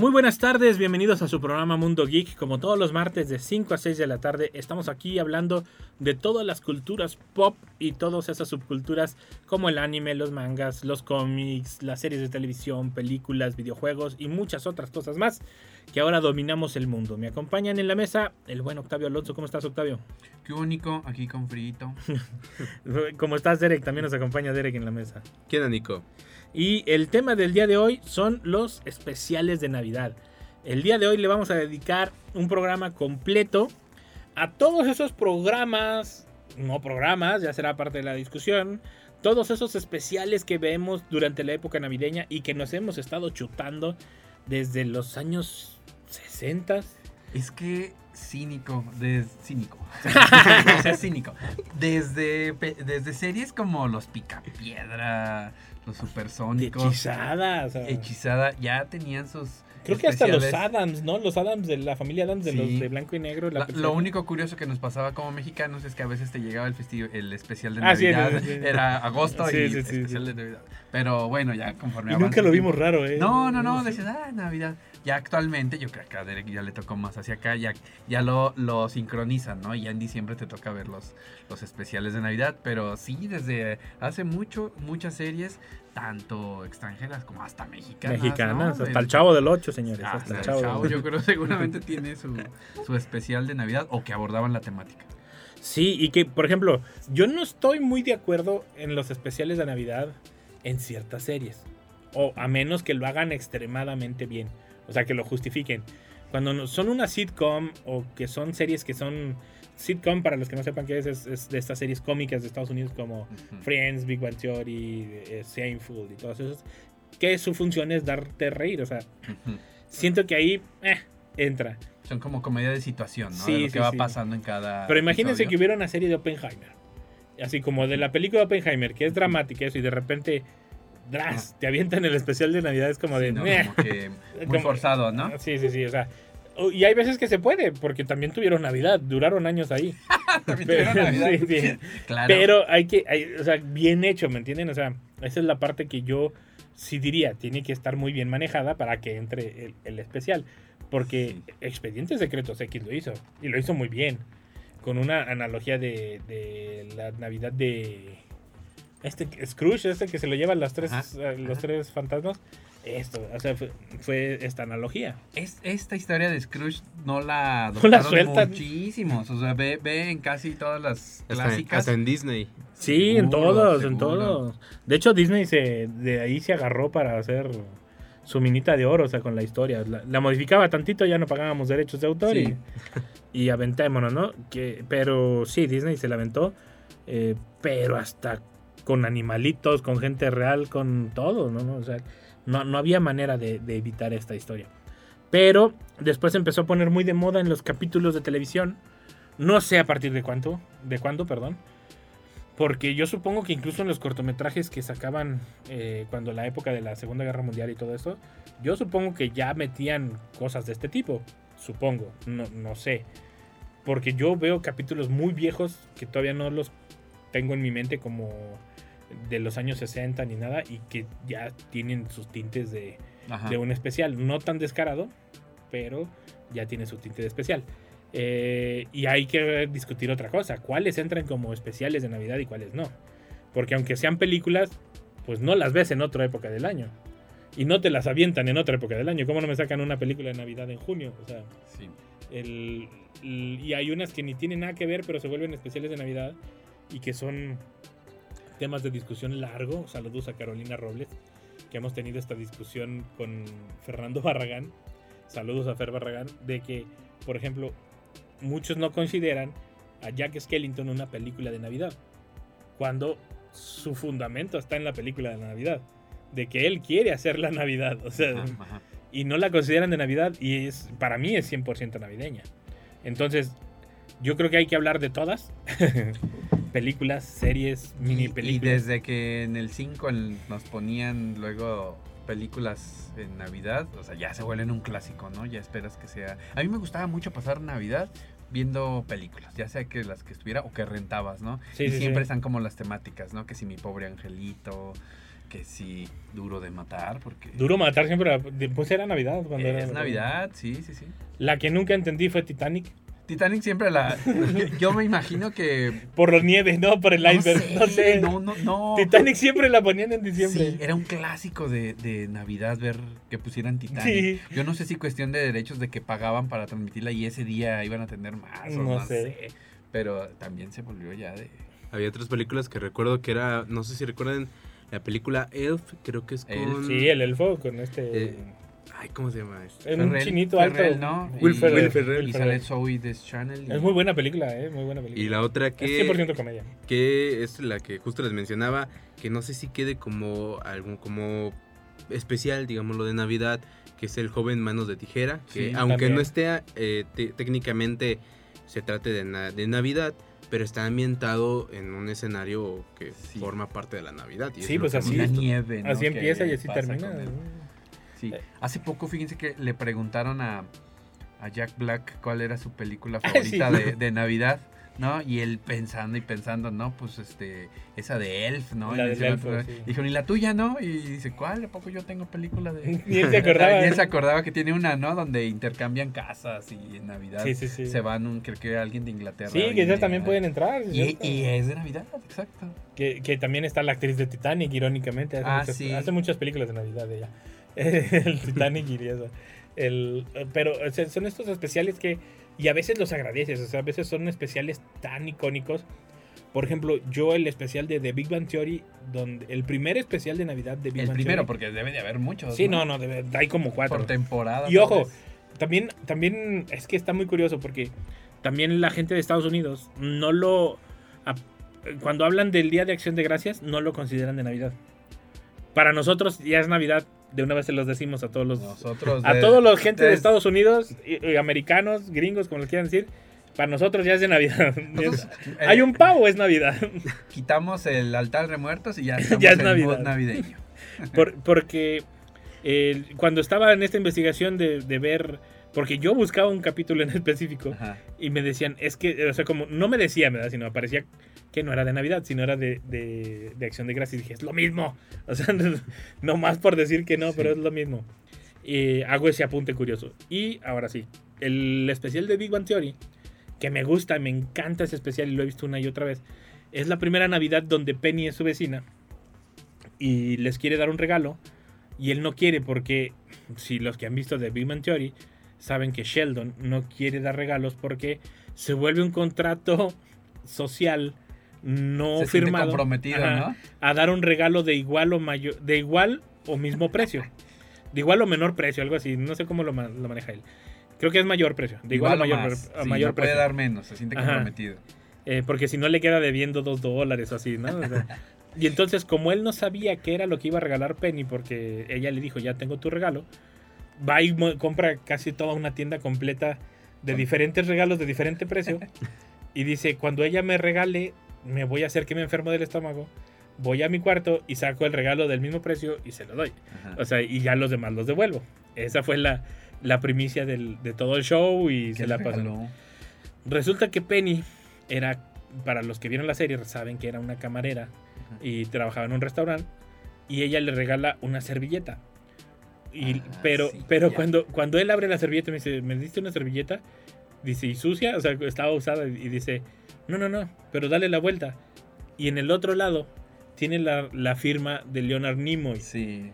Muy buenas tardes, bienvenidos a su programa Mundo Geek. Como todos los martes de 5 a 6 de la tarde, estamos aquí hablando de todas las culturas pop y todas esas subculturas como el anime, los mangas, los cómics, las series de televisión, películas, videojuegos y muchas otras cosas más que ahora dominamos el mundo. Me acompañan en la mesa el buen Octavio Alonso. ¿Cómo estás, Octavio? Qué único, aquí con frito. ¿Cómo estás, Derek? También nos acompaña Derek en la mesa. ¿Quién es Nico? Y el tema del día de hoy son los especiales de Navidad. El día de hoy le vamos a dedicar un programa completo a todos esos programas, no programas, ya será parte de la discusión, todos esos especiales que vemos durante la época navideña y que nos hemos estado chutando desde los años 60. Es que cínico, de, cínico. o sea, cínico. Desde, desde series como Los Picapiedra, Los Supersónicos. Hechizada. O sea. Hechizada, ya tenían sus. Creo que hasta los Adams, ¿no? Los Adams de la familia Adams de Sí. los de blanco y negro. la La- lo único curioso que nos pasaba como mexicanos es que a veces te llegaba el, festi- el especial de Ah, Navidad. sí, sí. Era agosto Sí, y sí, sí, especial de Navidad. Pero bueno, ya conforme Y nunca lo vimos raro, ¿eh? No, no, no, decías, ah, Navidad. Ya actualmente, yo creo que a Derek ya le tocó más hacia acá, ya, ya lo, lo sincronizan, ¿no? Y ya en diciembre te toca ver los, los especiales de Navidad. Pero sí, desde hace mucho, muchas series, tanto extranjeras como hasta mexicanas. Mexicanas, ¿no? hasta el chavo del 8, señores. Hasta hasta el chavo. chavo, yo creo seguramente tiene su, su especial de Navidad o que abordaban la temática. Sí, y que, por ejemplo, yo no estoy muy de acuerdo en los especiales de Navidad en ciertas series. O a menos que lo hagan extremadamente bien. O sea, que lo justifiquen. Cuando son una sitcom o que son series que son... Sitcom, para los que no sepan qué es, es, es de estas series cómicas de Estados Unidos como. Friends, Big Bang Theory, eh, Seinfeld y todas esas. Que su función es darte reír. O sea, siento que ahí eh, entra. Son como comedia de situación, ¿no? Sí, de lo que sí, va sí. pasando en cada. Pero imagínense que hubiera una serie de Oppenheimer. Así como de la película de Oppenheimer, que es dramática eso, y de repente, ¡dras! Te avientan el especial de Navidad. Es como de. ¿no? Como que muy Como- forzado, ¿no? Sí, sí, sí. O sea. O- Y hay veces que se puede, porque también tuvieron Navidad, duraron años ahí. También Pero, tuvieron Navidad. sí, sí. Claro. Pero hay que, hay- o sea, bien hecho, ¿me entienden? O sea, esa es la parte que yo sí diría, tiene que estar muy bien manejada para que entre el, el especial. Porque. Expedientes Secretos X lo hizo, y lo hizo muy bien. Con una analogía de, de la Navidad de este Scrooge, este que se lo llevan las tres, Ajá, los ajá. tres fantasmas. Esto, o sea, fue, fue esta analogía. Es, esta historia de Scrooge no la No la sueltan. muchísimos. O sea, ve, ve en casi todas las Hasta, clásicas. hasta en Disney. Sí, en Seguro, todos, en todos. De hecho, Disney se de ahí se agarró para hacer su minita de oro, o sea, con la historia. La, la modificaba tantito, ya no pagábamos derechos de autor Sí. y, y aventémonos, ¿no? Que, pero sí, Disney se la aventó, eh, pero hasta con animalitos, con gente real, con todo, ¿no? ¿no? O sea, no, no había manera de, evitar esta historia. Pero después empezó a poner muy de moda en los capítulos de televisión. No sé a partir de cuánto, de cuándo, perdón. Porque yo supongo que incluso en los cortometrajes que sacaban eh, cuando la época de la Segunda Guerra Mundial y todo esto, yo supongo que ya metían cosas de este tipo. Supongo, no, no sé. Porque yo veo capítulos muy viejos que todavía no los tengo en mi mente como de los años 60 ni nada y que ya tienen sus tintes de, de un especial. No tan descarado, pero ya tiene su tinte de especial. Eh, y hay que discutir otra cosa. ¿Cuáles entran como especiales de Navidad y cuáles no? Porque aunque sean películas, pues no las ves en otra época del año. Y no te las avientan en otra época del año. ¿Cómo no me sacan una película de Navidad en junio? O sea, Sí. el, el- y hay unas que ni tienen nada que ver, pero se vuelven especiales de Navidad y que son temas de discusión largo. Saludos a Carolina Robles, que hemos tenido esta discusión con Fernando Barragán. Saludos a Fer Barragán, de que, por ejemplo, muchos no consideran a Jack Skellington una película de Navidad, cuando su fundamento está en la película de Navidad. de que él quiere hacer la Navidad, o sea, y no la consideran de Navidad y es para mí es 100% navideña. Entonces, yo creo que hay que hablar de todas. películas, series, mini Y, y películas. desde que en el 5 el- nos ponían luego películas en Navidad, o sea, ya se vuelven un clásico, ¿no? Ya esperas que sea... A mí me gustaba mucho pasar Navidad viendo películas, ya sea que las que estuviera o que rentabas, ¿no? Sí, y sí, siempre sí. están como las temáticas, ¿no? Que si mi pobre angelito, que si duro de matar, porque... Duro matar siempre, pues era Navidad cuando era Es Navidad, sí, sí, sí. La que nunca entendí fue Titanic. Titanic siempre la... Yo me imagino que... Por los nieves, no por el iceberg. No sé. No, no, no. Titanic siempre la ponían en diciembre. Sí, era un clásico de, de Navidad ver que pusieran Titanic. Sí. Yo no sé si cuestión de derechos de que pagaban para transmitirla y ese día iban a tener más o No no, sé. sé. Pero también se volvió ya de... Había otras películas que recuerdo que era, no sé si recuerdan la película Elf, creo que es con... Elf. Sí, el elfo con este. Eh, Ay, ¿cómo se llama este? es un Ferrell- chinito Ferrell, alto. ¿no? Will Y- Ferrell. Will Ferrell. Y Will sale. Zoe Deschanel. y- Es muy buena película, eh, muy buena película. Y la otra Es que, 100% comedia. que es la que justo les mencionaba, que no sé si quede como algún como especial, digamos lo de Navidad, que es el joven Manos de Tijera, que Sí, aunque también. no esté eh, te- técnicamente se trate de, na- de Navidad, pero está ambientado en un escenario que Sí. forma parte de la Navidad. y es Sí, pues así la nieve, ¿no? Así empieza y así termina. Sí. Eh. Hace poco, fíjense que le preguntaron a, a Jack Black cuál era su película favorita sí. de, de Navidad, ¿no? Y él pensando y pensando, ¿no? Pues este, esa de Elf, ¿no? La Y del Elfo, "No, sí. Dijo, ni la tuya, ¿no? Y dice, ¿cuál? ¿A poco yo tengo película de...? Ni él se acordaba. Y él se acordaba que tiene una, ¿no? Donde intercambian casas y en Navidad Sí, se van, un, creo que alguien de Inglaterra. Sí, que esas también pueden entrar. Y, y es de Navidad, exacto. Que, que también está la actriz de Titanic, irónicamente. Hace, Ah, muchas, sí. hace muchas películas de Navidad ella. el Titanic y eso. El, pero o sea, son estos especiales que. Y a veces los agradeces. O sea, a veces son especiales tan icónicos. Por ejemplo, yo el especial de The Big Bang Theory, donde el primer especial de Navidad de Big El Bang primero, Theory- porque debe de haber muchos. Sí, no, no, debe- hay como cuatro. Por temporada. Y ojo, vez. también, también es que está muy curioso porque también la gente de Estados Unidos no lo. Cuando hablan del Día de Acción de Gracias, no lo consideran de Navidad. Para nosotros ya es Navidad. De una vez se los decimos a todos los. Nosotros A de- todos los gente de de- Estados Unidos, y- y americanos, gringos, como les quieran decir. Para nosotros ya es de Navidad. Es- Eh, Hay un pavo, es Navidad. Quitamos el altar de muertos y ya Ya es en Navidad. navideño. Por- porque eh, cuando estaba en esta investigación de, de ver. Porque yo buscaba un capítulo en específico. Ajá. Y me decían, es que, o sea, como, no me decía, ¿verdad? Sino aparecía que no era de Navidad, sino era de, de, de Acción de Gracias. Y dije, es lo mismo. O sea, no, más por decir que no, Sí. pero es lo mismo. Y hago ese apunte curioso. Y ahora sí, el especial de Big Bang Theory, que me gusta, me encanta ese especial y lo he visto una y otra vez, es la primera Navidad donde Penny es su vecina y les quiere dar un regalo. Y él no quiere porque, si los que han visto de Big Bang Theory saben que Sheldon no quiere dar regalos porque se vuelve un contrato social no Se firmado comprometido, ¿no? a dar un regalo de igual o mayor de igual o mismo precio de igual o menor precio algo así no sé cómo lo, ma- lo maneja él creo que es mayor precio de igual, Igual o mayor, más. a Sí, mayor no puede precio dar menos, se siente comprometido. Eh, porque si no le queda debiendo dos dólares o así, ¿no? O sea, y entonces, como él no sabía qué era lo que iba a regalar Penny, porque ella le dijo, ya tengo tu regalo, va y compra casi toda una tienda completa de diferentes regalos de diferente precio. y dice, cuando ella me regale, me voy a hacer que me enfermo del estómago, voy a mi cuarto y saco el regalo del mismo precio y se lo doy. Ajá. O sea, y ya los demás los devuelvo. Esa fue la, la primicia del- de todo el show y ¿Qué se la pasó. Resulta que Penny era, para los que vieron la serie, saben que era una camarera y trabajaba en un restaurante y ella le regala una servilleta. Y, Ah, pero sí, pero ya. cuando, cuando él abre la servilleta me dice, ¿me diste una servilleta? Dice, ¿y sucia? O sea, estaba usada y dice, no, no, no, pero dale la vuelta. Y en el otro lado tiene la, la firma de Leonard Nimoy, Sí.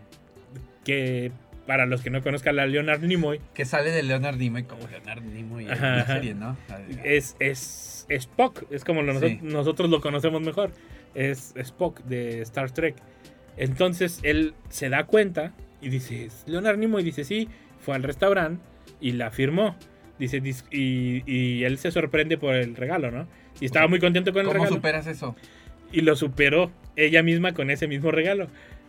que para los que no conozcan a Leonard Nimoy, Que sale de Leonard Nimoy como Leonard Nimoy en la serie, ¿no? es, es Spock, es como lo noso- Sí. nosotros lo conocemos mejor, es Spock de Star Trek. Entonces él se da cuenta y dice, Leonard Nimoy dice, sí, fue al restaurante y la firmó. Dice, "Dis- y, y él se sorprende por el regalo, ¿no? Y estaba muy contento con el ¿Cómo regalo. superas eso? Y lo superó ella misma con ese mismo regalo.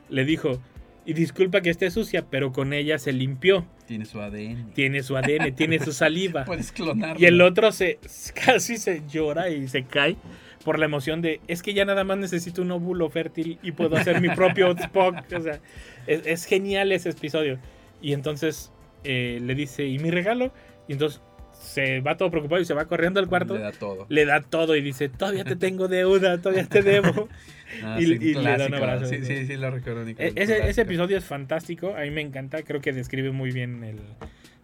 Le dijo, y disculpa que esté sucia, pero con ella se limpió. Tiene su ADN. Tiene su ADN, tiene su saliva. Puedes clonarlo. Y el otro se casi se llora y se cae por la emoción de es que ya nada más necesito un óvulo fértil y puedo hacer mi propio Spock. O sea, es, es genial ese episodio. Y entonces eh, le dice, ¿y mi regalo? Y entonces se va todo preocupado y se va corriendo al cuarto. Le da todo. Le da todo y dice, todavía te tengo deuda, todavía te debo. Ah, y- sí, y le da un abrazo. Sí, sí, sí, lo recuerdo. E- Ese, episodio es fantástico, a mí me encanta, creo que describe muy bien el,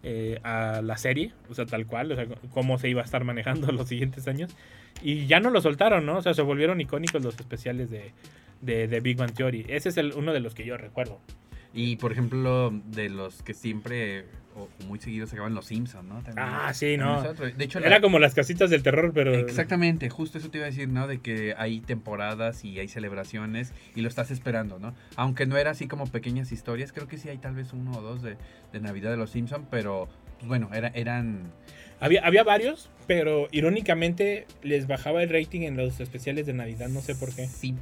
eh, a la serie, o sea, tal cual, o sea, cómo se iba a estar manejando los siguientes años. Y ya no lo soltaron, ¿no? O sea, se volvieron icónicos los especiales de, de, de Big Bang Theory. Ese es el, uno de los que yo recuerdo. Y por ejemplo, de los que siempre o muy seguidos sacaban los Simpsons, ¿no? También- Ah, sí, no. De hecho, la- Era como las casitas del terror, pero... Exactamente, justo eso te iba a decir, ¿no? De que hay temporadas y hay celebraciones y lo estás esperando, ¿no? Aunque no era así como pequeñas historias, creo que sí hay tal vez uno o dos de, de Navidad de los Simpson, pero pues bueno, era, eran... Había, había varios, pero irónicamente les bajaba el rating en los especiales de Navidad, no sé por qué. Sí.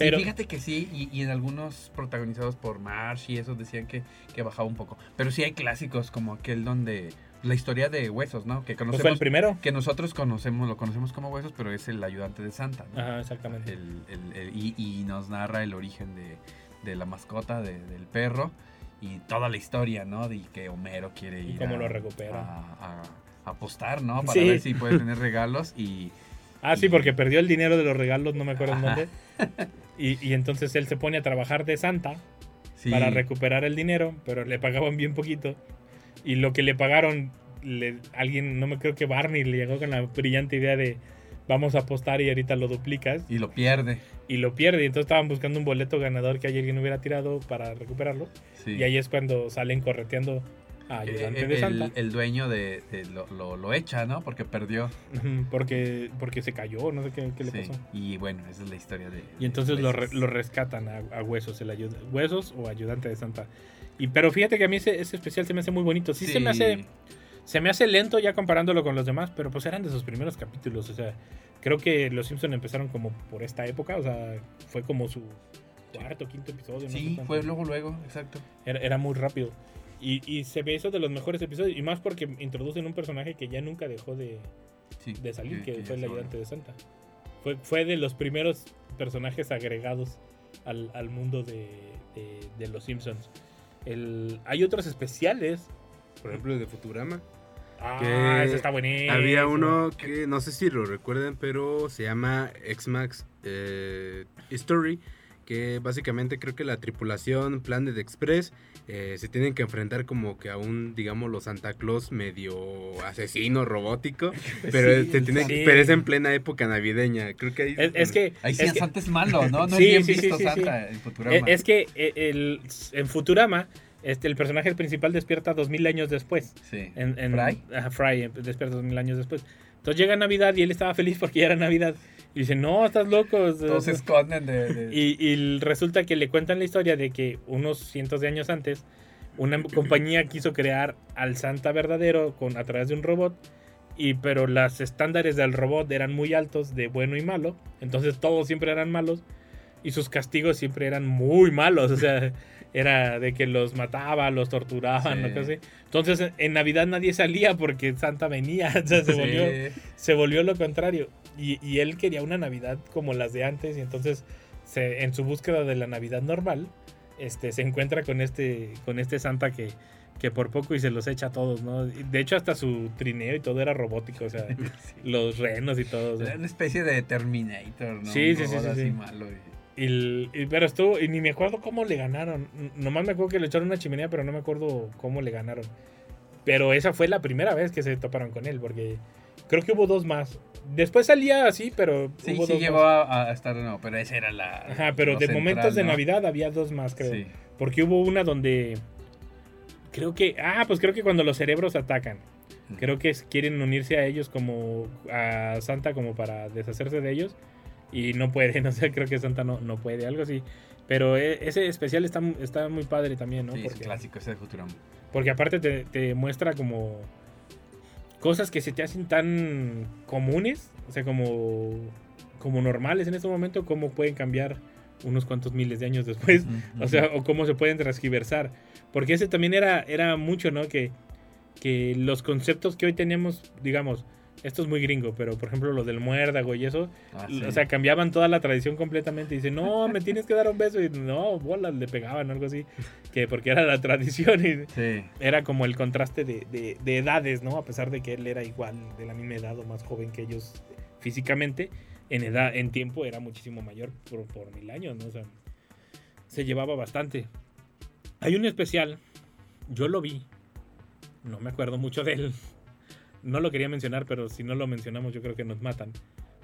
Sí, Pero- fíjate que sí, y, y en algunos protagonizados por Marsh y esos decían que, que bajaba un poco. Pero sí hay clásicos como aquel donde la historia de Huesos, ¿no? Que Pues conocemos, fue el primero. que nosotros conocemos, lo conocemos como Huesos, pero es el ayudante de Santa, ¿no? Ajá, exactamente. El- el- el- y, y nos narra el origen de, de la mascota, de- del perro, y toda la historia, ¿no? De que Homero quiere Y ir cómo a, lo recupera. a- a apostar, ¿no? Para Sí. ver si puede tener regalos y... Ah, sí, Y- porque perdió el dinero de los regalos, no me acuerdo en dónde. Y, y entonces él se pone a trabajar de Santa sí, para recuperar el dinero, pero le pagaban bien poquito. Y lo que le pagaron, le- alguien, no me creo que Barney le llegó con la brillante idea de vamos a apostar y ahorita lo duplicas. Y lo pierde. Y lo pierde. Y entonces estaban buscando un boleto ganador que alguien hubiera tirado para recuperarlo. Sí. Y ahí es cuando salen correteando ayudante Eh, de el, Santa. el dueño de, de lo, lo, lo echa, ¿no? Porque perdió. Porque, porque se cayó, no sé qué, qué le Sí, pasó. Y bueno, esa es la historia de. Y entonces lo, re- lo rescatan a, a Huesos, el ayuda, Huesos o ayudante de Santa. Y pero fíjate que a mí ese, ese especial se me hace muy bonito. Sí, se me hace se me hace lento ya comparándolo con los demás, pero pues eran de sus primeros capítulos, o sea, creo que los Simpson empezaron como por esta época, o sea, fue como su cuarto, quinto episodio, no sé Sí, fue luego, luego, exacto. era, era muy rápido. Y, y se ve eso de los mejores episodios, y más porque introducen un personaje que ya nunca dejó de, Sí, de salir, que, fue el ayudante de Santa. Fue, fue de los primeros personajes agregados al, al mundo de, de- de los Simpsons. El, hay otros especiales. Por ejemplo, el de Futurama. Ah, ese está buenísimo. Había uno que no sé si lo recuerden, pero se llama X-Max eh, Story. Que básicamente creo que la tripulación Planet Express eh, se tienen que enfrentar como que a un, digamos, los Santa Claus medio asesino robótico. Pero, Sí, se tiene que- sí. pero es en plena época navideña. Creo que ahí. Es, es que. Ahí sí, es que- Santa es malo, ¿no? No Sí, es bien sí, sí, visto sí, sí. Santa en Futurama. es, es que eh, el, en Futurama, este, el personaje principal despierta dos mil años después. Sí. En, en- ¿Fry? Ajá, Fry eh, despierta dos mil años después. Entonces llega Navidad y él estaba feliz porque ya era Navidad. Y dice, no, estás loco. Todos se esconden de... de- Y, y resulta que le cuentan la historia de que unos cientos de años antes, una compañía quiso crear al Santa verdadero con, a través de un robot. Y, pero los estándares del robot eran muy altos, de bueno y malo. Entonces todos siempre eran malos. Y sus castigos siempre eran muy malos. O sea, era de que los mataba, los torturaban, Sí. o cosas así. Entonces en- Navidad nadie salía porque Santa venía. O sea, se Sí. volvió se volvió lo contrario. Y, y él quería una Navidad como las de antes. Y entonces, se- en su búsqueda de la Navidad normal, este, se encuentra con este, con este Santa que, que por poco y se los echa a todos, ¿no? De hecho, hasta su trineo y todo era robótico. O sea, los renos y todo. Era una especie de Terminator, ¿no? Sí, sí, sí, sí, así sí. malo. y- Y, y- pero estuvo, y ni me acuerdo cómo le ganaron. Nomás me acuerdo que le echaron una chimenea, pero no me acuerdo cómo le ganaron. Pero esa fue la primera vez que se toparon con él, porque creo que hubo dos más. Después salía así, pero Sí, hubo sí dos llegó a, a estar, no, pero esa era la... Ajá, pero de central, momentos de ¿no? Navidad había dos más, creo. Sí. Porque hubo una donde. Creo que. Ah, pues creo que cuando los cerebros atacan. Creo que quieren unirse a ellos como. a Santa como para deshacerse de ellos. Y no pueden, o sea, creo que Santa no, no puede, algo así. Pero e- ese especial está, está muy padre también, ¿no? Sí, es Porque, clásico ese de Futurama. porque aparte te, te muestra como. cosas que se te hacen tan comunes, o sea, como. como normales en este momento, cómo pueden cambiar unos cuantos miles de años después. O sea, o cómo se pueden transgiversar. Porque ese también era, era mucho, ¿no? Que, que los conceptos que hoy tenemos, digamos, esto es muy gringo, pero por ejemplo lo del muérdago y eso, Ah, o sea, cambiaban toda la tradición completamente. Dice, no, me tienes que dar un beso. Y no, bolas, le pegaban, algo así. Que porque era la tradición y Sí. era como el contraste de, de- de edades, ¿no? A pesar de que él era igual, de la misma edad o más joven que ellos físicamente, en edad, en tiempo era muchísimo mayor por, por mil años, ¿no? O sea, se llevaba bastante. Hay un especial, yo lo vi, no me acuerdo mucho de él. No lo quería mencionar, pero si no lo mencionamos yo creo que nos matan.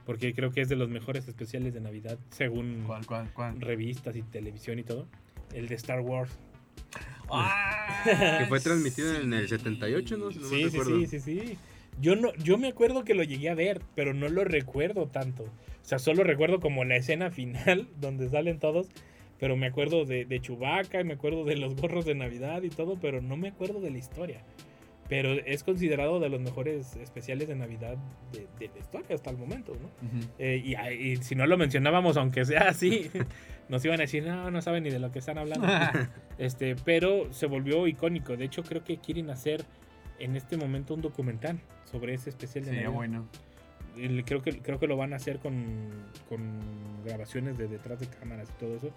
Porque creo que es de los mejores especiales de Navidad, según ¿Cuál, cuál, cuál? revistas y televisión y todo. El de Star Wars. Ah, Que fue transmitido sí. en el 78, ¿no? Si no Sí, sí, recuerdo. sí, sí, sí. Yo, no, yo me acuerdo que lo llegué a ver, pero no lo recuerdo tanto. O sea, solo recuerdo como la escena final donde salen todos, pero me acuerdo de, de Chewbacca y me acuerdo de los gorros de Navidad y todo, pero no me acuerdo de la historia. Pero es considerado de los mejores especiales de Navidad de, de la historia hasta el momento, ¿no? Eh, y, y si no lo mencionábamos, aunque sea así, nos iban a decir, no, no saben ni de lo que están hablando. Este, pero se volvió icónico. De hecho, creo que quieren hacer en este momento un documental sobre ese especial de Sería Navidad. bueno. Creo que, creo que lo van a hacer con, con grabaciones de detrás de cámaras y todo eso.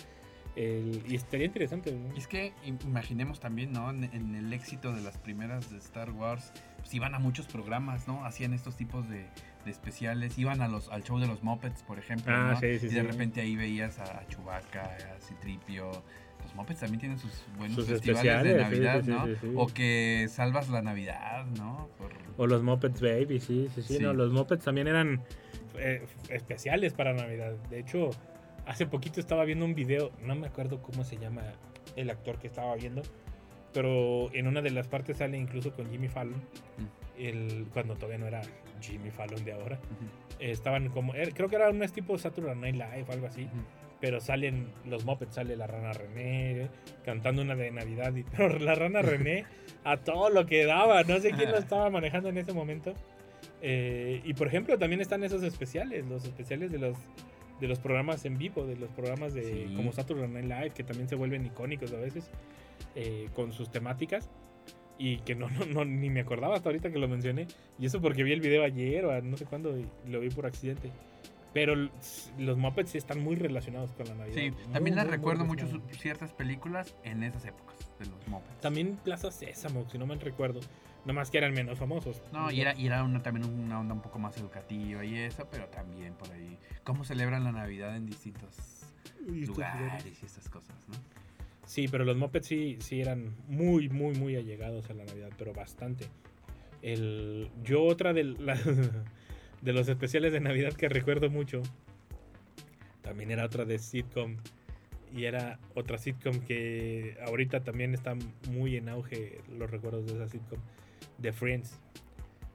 El- y estaría interesante. ¿no? Y es que im- imaginemos también, ¿no? En, en el éxito de las primeras de Star Wars, pues iban a muchos programas, ¿no? Hacían estos tipos de, de especiales, iban a los, al show de los Muppets, por ejemplo, Ah, ¿no? sí, sí, y de sí. repente ahí veías a Chewbacca, a Citripio. Los Muppets también tienen sus buenos Sus festivales de Navidad, sí, sí, ¿no? sí, sí. O que salvas la Navidad, ¿no? Por- O los Muppets Baby, sí, sí, sí. Sí. No, los Muppets también eran eh, especiales para Navidad. De hecho, hace poquito estaba viendo un video, no me acuerdo cómo se llama el actor que estaba viendo, pero en una de las partes sale incluso con Jimmy Fallon, el, cuando todavía no era Jimmy Fallon de ahora. Eh, estaban como, eh, creo que era un tipo Saturday Night Live o algo así. Pero salen los Muppets, sale la rana René eh, cantando una de Navidad. Y, pero la rana René a todo lo que daba. No sé quién lo estaba manejando en ese momento. Eh, y por ejemplo, también están esos especiales, los especiales de los de los programas en vivo, de los programas de Sí. como Saturday Night Live, que también se vuelven icónicos a veces eh, con sus temáticas. Y que no, no, no, ni me acordaba hasta ahorita que lo mencioné. Y eso porque vi el video ayer o no sé cuándo y lo vi por accidente. Pero los Muppets sí están muy relacionados con la Navidad. Sí, Muy, también muy, muy recuerdo mucho ciertas películas en esas épocas de los Muppets. También Plaza Sésamo, si no me recuerdo. Nomás que eran menos famosos. No, y era, y era una, también una onda un poco más educativa y eso, pero también por ahí. ¿Cómo celebran la Navidad en distintos lugares lugares. y estas cosas, no? Sí, pero los Muppets sí, sí eran muy, muy, muy allegados a la Navidad, pero bastante. El, yo otra de, la- de los especiales de Navidad que recuerdo mucho, también era otra de sitcom. Y era otra sitcom que ahorita también está muy en auge los recuerdos de esa sitcom. The Friends.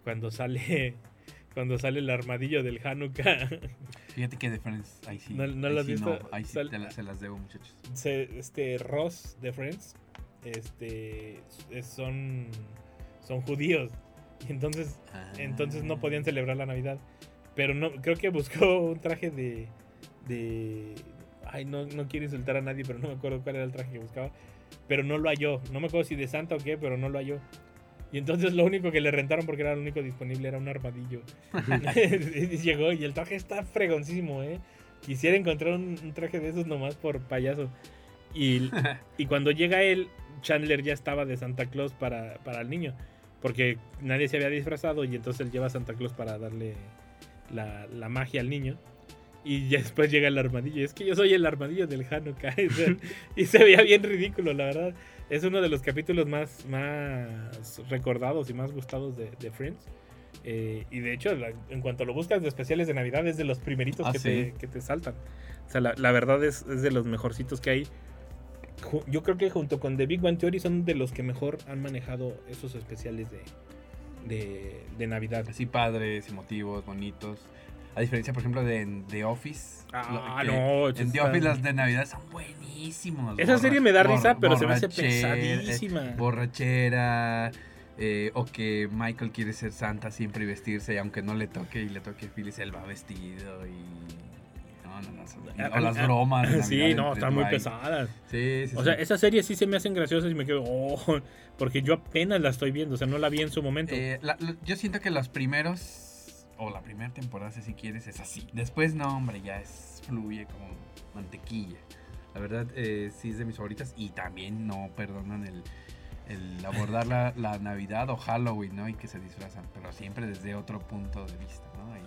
Cuando sale, cuando sale el armadillo del Hanukkah. Fíjate que de Friends, ahí sí. ¿No- no ahí lo has sí visto? ahí sí Sal- te la- se las debo, muchachos. se- este Ross de Friends este es- son son judíos y entonces entonces no podían Ah. celebrar la Navidad pero no creo que buscó un traje de de ay no, no quiero insultar a nadie pero no me acuerdo cuál era el traje que buscaba pero no lo halló no me acuerdo si de Santa o qué pero no lo halló y entonces lo único que le rentaron porque era lo único disponible era un armadillo y llegó y el traje está fregoncísimo eh quisiera encontrar un, un traje de esos nomás por payaso y, y cuando llega él, Chandler ya estaba de Santa Claus para, para el niño. Porque nadie se había disfrazado y entonces él lleva a Santa Claus para darle la, la magia al niño. Y después llega el armadillo. Es que yo soy el armadillo del Hanukkah. O sea, y se veía bien ridículo, la verdad. Es uno de los capítulos más, más recordados y más gustados de, de Friends. Eh, y de hecho, la- en cuanto lo buscas de especiales de Navidad, es de los primeritos Ah, que, ¿sí? te, que te saltan. O sea, la, la verdad es, es de los mejorcitos que hay. Yo creo que junto con The Big Bang Theory son de los que mejor han manejado esos especiales de, de, de Navidad. Así padres, emotivos, bonitos. A diferencia, por ejemplo, de The Office. Ah, que no, En The Office las de Navidad son buenísimos. Esa Borra- serie me da risa, pero se me hace borrache- eh, pesadísima. borrachera. eh, o que Michael quiere ser santa siempre y vestirse, y aunque no le toque y le toque Phyllis, él va vestido y... No, no, no. son- A- O las a- bromas. de Sí, no, están muy pesadas. Sí, sí. O sí. sea, esas series sí se me hacen graciosas y me quedo, oh, porque yo apenas la estoy viendo, o sea, no la vi en su momento. Eh, la- yo siento que los primeros, o la primera temporada, si quieres, es así. Después, no, hombre, ya es fluye como mantequilla. La verdad, eh, sí es de mis favoritas y también no perdonan el, el abordar la, la Navidad o Halloween, ¿no? Y que se disfrazan, pero siempre desde otro punto de vista, ¿no? Ahí-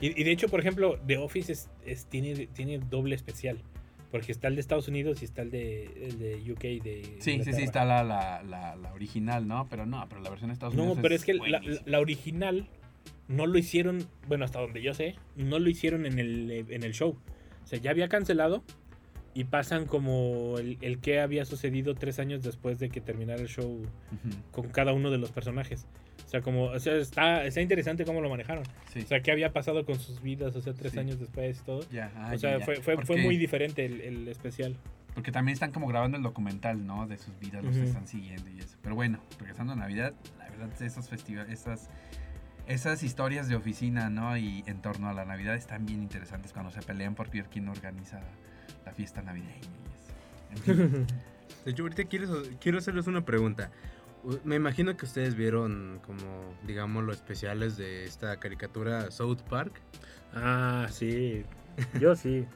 Y, y de hecho, por ejemplo, The Office es, es- tiene, tiene doble especial. Porque está el de Estados Unidos y está el de, el de UK. De Sí, sí, Inglaterra. sí, está la, la, la, la original, ¿no? Pero no, pero la versión de Estados Unidos No, pero es que la, buenísima. la original no lo hicieron, bueno, hasta donde yo sé, no lo hicieron en el, en el show. O sea, ya había cancelado y pasan como el, el que había sucedido tres años después de que terminara el show con cada uno de los personajes. O sea, como, o sea, está, está interesante cómo lo manejaron. sí. O sea, qué había pasado con sus vidas, o sea, tres Sí. años después y todo. ah, o sea, fue, fue, fue muy diferente el, el especial. Porque también están como grabando el documental, ¿no? De sus vidas, los están siguiendo y eso. Pero bueno, regresando a Navidad, la verdad, esos festivales, esas, esas historias de oficina, ¿no? Y en torno a la Navidad están bien interesantes cuando se pelean por ver quién organiza la fiesta navideña y eso. En fin. De hecho, ahorita quiero, quiero hacerles una pregunta. Me imagino que ustedes vieron como, digamos, los especiales de esta caricatura South Park. Ah, sí. Yo sí.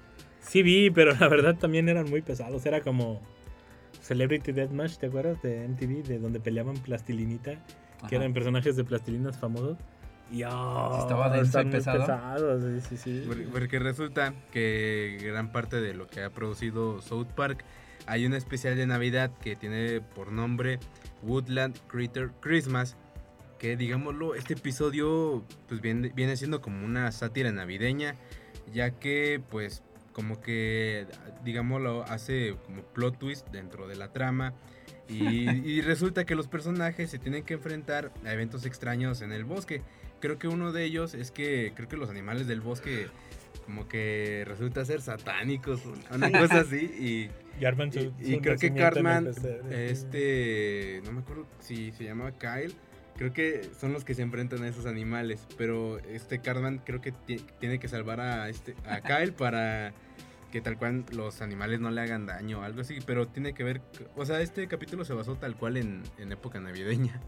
Sí vi, pero la verdad también eran muy pesados. Era como Celebrity Deathmatch, ¿te acuerdas? De MTV, de donde peleaban plastilinita, Ajá. que eran personajes de plastilinas famosos. Ah, estaba denso y pesado. pesados, sí, sí, sí. Por- Porque resulta que gran parte de lo que ha producido South Park hay un especial de Navidad que tiene por nombre Woodland Critter Christmas. Que digámoslo, este episodio pues viene, viene siendo como una sátira navideña. Ya que pues como que digámoslo hace como plot twist dentro de la trama. Y, y resulta que los personajes se tienen que enfrentar a eventos extraños en el bosque. Creo que uno de ellos es que creo que los animales del bosque como que resulta ser satánicos, una cosa así. Y arman Y, su- y- y su creo que Cartman, este, no me acuerdo si se llama Kyle, creo que son los que se enfrentan a esos animales, pero este Cartman creo que ti- tiene que salvar a este a Kyle para que tal cual los animales no le hagan daño o algo así, pero tiene que ver, o sea, este capítulo se basó tal cual en, en época navideña.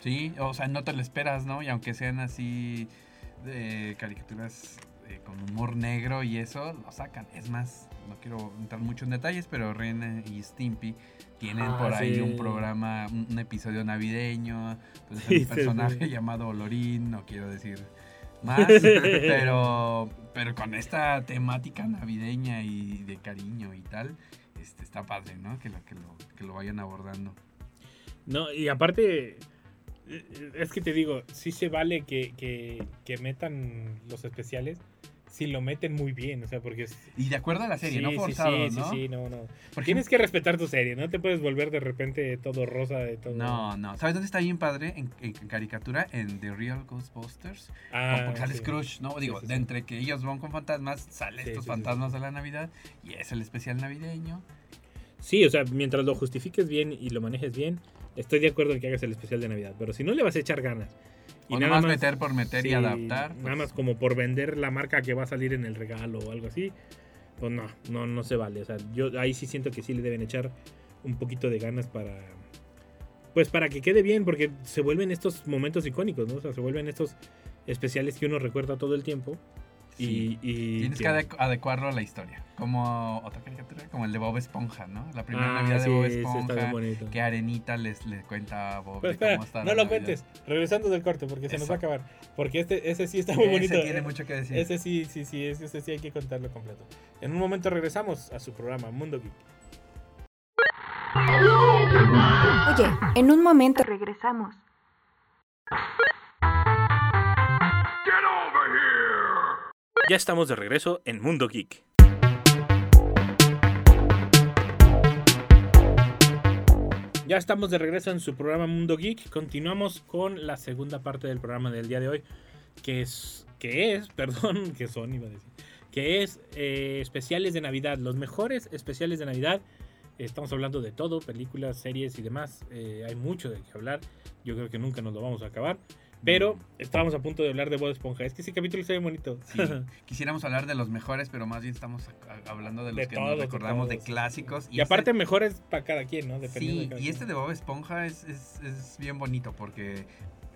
Sí, o sea, no te lo esperas, ¿no? Y aunque sean así de caricaturas eh, con humor negro y eso, lo sacan. Es más, no quiero entrar mucho en detalles, pero Ren y Stimpy tienen Ah, por ahí sí. un programa, un, un episodio navideño. Pues Sí, un personaje sí. llamado Lorín, no quiero decir más, pero, pero con esta temática navideña y de cariño y tal, este, está padre, ¿no? Que lo, que lo, que lo vayan abordando. No, y aparte, eh, es que te digo, sí se vale que, que, que metan los especiales, si lo meten muy bien, o sea, porque... es- Y de acuerdo a la serie, sí, no forzado, sí, ¿no? sí, sí, no, no. Por Tienes que respetar tu serie, no te puedes volver de repente todo rosa de todo. No, no. ¿Sabes dónde está bien padre? En, en caricatura, en The Real Ghostbusters. Ah, porque sale sí. Scrooge, ¿no? Digo, de entre que ellos van con fantasmas, salen estos fantasmas de la Navidad. Y es el especial navideño. Sí, o sea, mientras lo justifiques bien y lo manejes bien, estoy de acuerdo en que hagas el especial de Navidad, pero si no le vas a echar ganas. o nada más meter por meter y adaptar. Nada pues, más como por vender la marca que va a salir en el regalo o algo así. Pues no, no, no se vale. O sea, yo ahí sí siento que sí le deben echar un poquito de ganas para. Pues para que quede bien, porque se vuelven estos momentos icónicos, ¿no? O sea, se vuelven estos especiales que uno recuerda todo el tiempo. Sí. Y, y Tienes que adecu- adecuarlo a la historia. Como otra caricatura, como el de Bob Esponja, ¿no? La primera Ah, Navidad sí, de Bob sí, Esponja. bonito. que Arenita les, les cuenta a Bob Pero espera, cómo está no lo Navidad. cuentes. Regresando del corte, porque se nos va a acabar. Porque este, ese sí está muy Ese bonito. tiene Eh, mucho que decir. Ese sí, sí, sí, ese, ese sí hay que contarlo completo. En un momento regresamos a su programa Mundo Geek. Oye, en un momento regresamos. Ya estamos de regreso en Mundo Geek. Ya estamos de regreso en su programa Mundo Geek. Continuamos con la segunda parte del programa del día de hoy, que es, que es, perdón, que son, iba a decir, que es eh, especiales de Navidad, los mejores especiales de Navidad. Estamos hablando de todo, películas, series y demás. Eh, hay mucho de qué hablar. Yo creo que nunca nos lo vamos a acabar. Pero estábamos a punto de hablar de Bob Esponja. Es que ese capítulo está bien bonito. Sí, quisiéramos hablar de los mejores, pero más bien estamos hablando de los De que todos, nos recordamos de, clásicos. y aparte, mejores para cada quien, ¿no? Dependiendo Sí, de y quien. este de Bob Esponja es, es, es bien bonito porque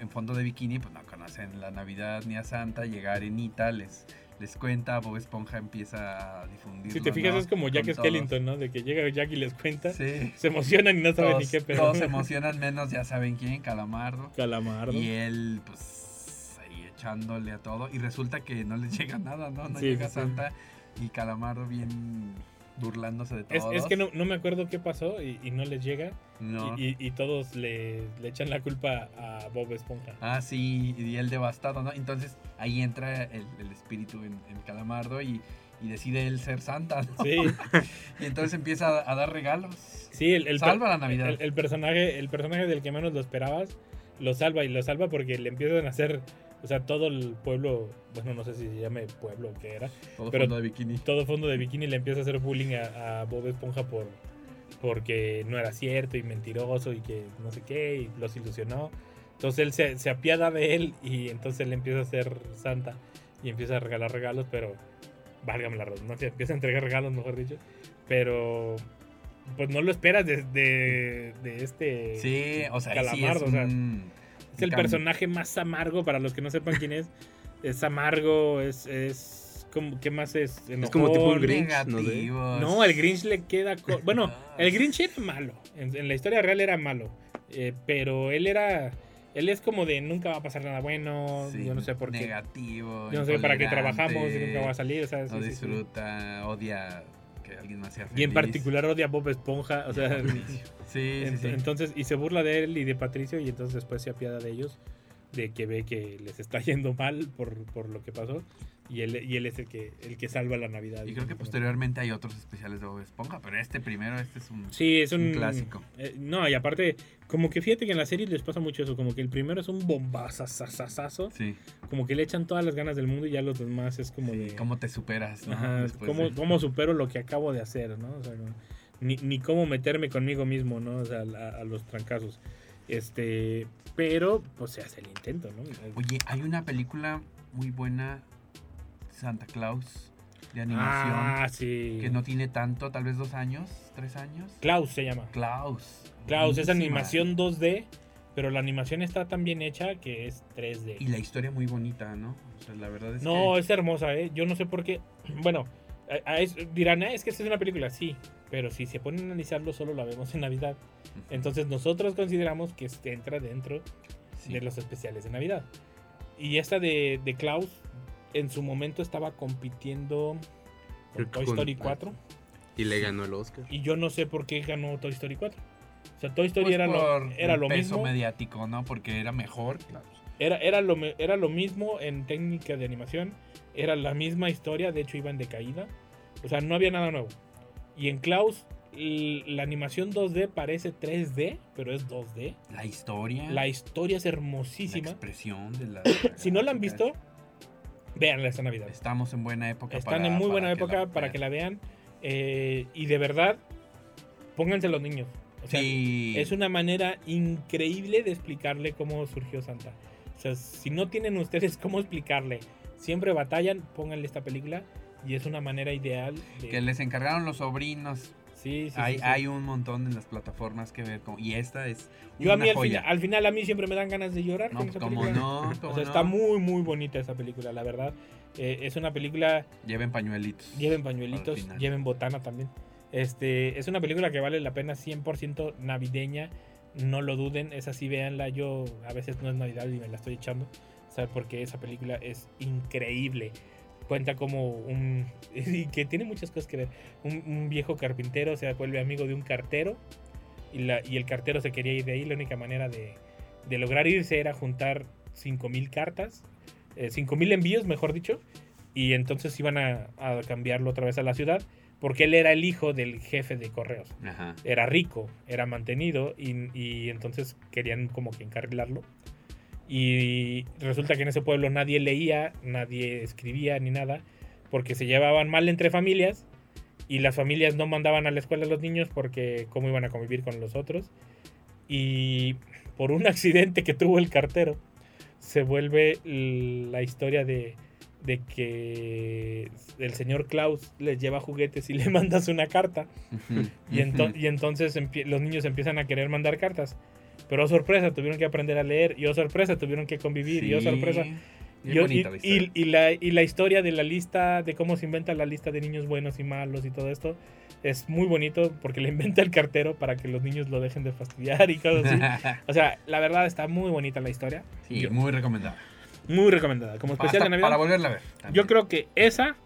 en fondo de bikini pues no conocen la Navidad ni a Santa, llega Arenita, les, les cuenta, Bob Esponja empieza a difundir. Si te fijas, es como Jack Skellington, ¿no? De que llega Jack y les cuenta. Sí. Se emocionan y no saben Todos, ni qué, pero. todos se emocionan menos, ya saben quién, Calamardo. Calamardo. Y él, pues, ahí echándole a todo. Y resulta que no les llega nada, ¿no? No Sí, llega sí. Santa. Y Calamardo bien burlándose de Es, todos. es que no, no me acuerdo qué pasó y, y no les llega. No. Y, y- y todos le, le echan la culpa a Bob Esponja. Ah, sí, y él devastado, ¿no? Entonces ahí entra el, el espíritu en, en Calamardo y, y decide él ser Santa, ¿no? Sí. y entonces empieza a, a dar regalos. Sí, el, el Salva la Navidad. El, el personaje, el personaje del que menos lo esperabas lo salva y lo salva porque le empiezan a hacer, o sea, todo el pueblo, bueno, no sé si se llame pueblo o qué era, Todo pero fondo de bikini. todo fondo de bikini le empieza a hacer bullying a, a Bob Esponja por porque no era cierto y mentiroso y que no sé qué y los ilusionó. Entonces él se, se apiada de él y entonces él empieza a ser santa y empieza a regalar regalos, pero válgame la redundancia, empieza a entregar regalos, mejor dicho, pero pues no lo esperas de, de, de este Sí, o sea, ahí sí es o sea, un- es el personaje más amargo para los que no sepan quién es. Es amargo, es, es como, ¿qué más es? Es como tipo un. Grinch, Negativos. No, el Grinch le queda... Bueno, Ah, el Grinch era malo. En, en la historia real era malo. eh, pero él era... Él es como de nunca va a pasar nada bueno. Sí, yo no sé por qué. Negativo. Yo no sé para qué trabajamos y nunca va a salir. O sea, sí, No sí, sí. disfruta, odia que alguien más sea feliz. Y en particular odia a Bob Esponja. O sea, Sí, sí, sí. entonces, y se burla de él y de Patricio. Y entonces después se apiada de ellos. De que ve que les está yendo mal por, por lo que pasó. Y él, y él es el que, el que salva la Navidad. Y creo que posteriormente hay otros especiales de Bob Esponja, pero este primero, este es un, Sí, es un, un clásico. eh, no, y aparte, como que fíjate que en la serie les pasa mucho eso, como que el primero es un bombazazazazo, Sí. como que le echan todas las ganas del mundo y ya los demás es como de... ¿Cómo te superas? ¿no? Ajá, ¿cómo, de- cómo supero lo que acabo de hacer, ¿no? O sea, ni, ni cómo meterme conmigo mismo, ¿no? O sea, a, a los trancazos. Este, pero, pues se hace el intento, ¿no? Oye, hay una película muy buena, Santa Claus, de animación, ah, sí. que no tiene tanto, tal vez dos años, tres años. Klaus se llama. Klaus. Klaus es animación 2D, pero la animación está tan bien hecha que es 3D. Y la historia muy bonita, ¿no? O sea, la verdad es No, que... es hermosa, ¿eh? Yo no sé por qué. Bueno, a- a es- dirán, "Ah, es que esta es una película, sí. Pero si se ponen a analizarlo, solo la vemos en Navidad. Entonces nosotros consideramos que este entra dentro Sí. de los especiales de Navidad. Y esta de, de Klaus, en su momento estaba compitiendo con Toy con- Story 4. Y le ganó el Oscar. Y yo no sé por qué ganó Toy Story 4. O sea, Toy Story Pues era lo, por era lo peso mismo. mediático, ¿no? Porque era mejor, Klaus. Era, era, lo, era lo mismo en técnica de animación. Era la misma historia, de hecho iba en decaída. O sea, no había nada nuevo. Y en Klaus, la animación 2D parece 3D, pero es 2D. La historia. La historia es la hermosísima. expresión de la... Si no la han visto, véanla esta Navidad. Estamos en buena época. Están para- en muy buena época la para que la vean. eh, y de verdad, pónganse los niños. O sea, sí. Es una manera increíble de explicarle cómo surgió Santa. O sea, si no tienen ustedes cómo explicarle, siempre batallan, pónganle esta película y es una manera ideal de... Que les encargaron los sobrinos. Sí, sí, hay, sí, sí. hay un montón en las plataformas que ver. con- y esta es Yo a una mí al joya. final, al final a mí siempre me dan ganas de llorar No, con esa ¿cómo película. no? O ¿Cómo sea, no? está muy, muy bonita esa película, la verdad. Eh, es una película, Lleven pañuelitos. lleven pañuelitos, lleven botana también. Este, es una película que vale la pena 100% navideña. No lo duden, esa sí véanla. Yo a veces no es Navidad y me la estoy echando. ¿sabes? Porque esa película es increíble. Cuenta como un... y que tiene muchas cosas que ver. Un, un viejo carpintero se vuelve amigo de un cartero. Y, la, y el cartero se quería ir de ahí. La única manera de, de lograr irse era juntar 5.000 cartas. Eh, 5.000 envíos, mejor dicho. Y entonces iban a, a cambiarlo otra vez a la ciudad. Porque él era el hijo del jefe de correos Ajá. era rico, era mantenido y, y entonces querían como que encarrilarlo. Y resulta que en ese pueblo nadie leía, nadie escribía ni nada, porque se llevaban mal entre familias y las familias no mandaban a la escuela a los niños porque cómo iban a convivir con los otros. Y por un accidente que tuvo el cartero, se vuelve la historia de, de que el señor Klaus les lleva juguetes y le mandas una carta. Y, ento- ujú. y entonces los niños empiezan a querer mandar cartas. Pero oh sorpresa, tuvieron que aprender a leer. Y oh sorpresa, tuvieron que convivir. Y oh Sí, sorpresa. Y, oh- y- bonita la y- y la, y la historia de la lista, de cómo se inventa la lista de niños buenos y malos y todo esto, es muy bonito porque le inventa el cartero para que los niños lo dejen de fastidiar y cosas así. O sea, la verdad está muy bonita la historia. sí, Yo- muy recomendada. muy recomendada. Como especial Hasta de Navidad. Para volverla a ver. también. Yo creo que esa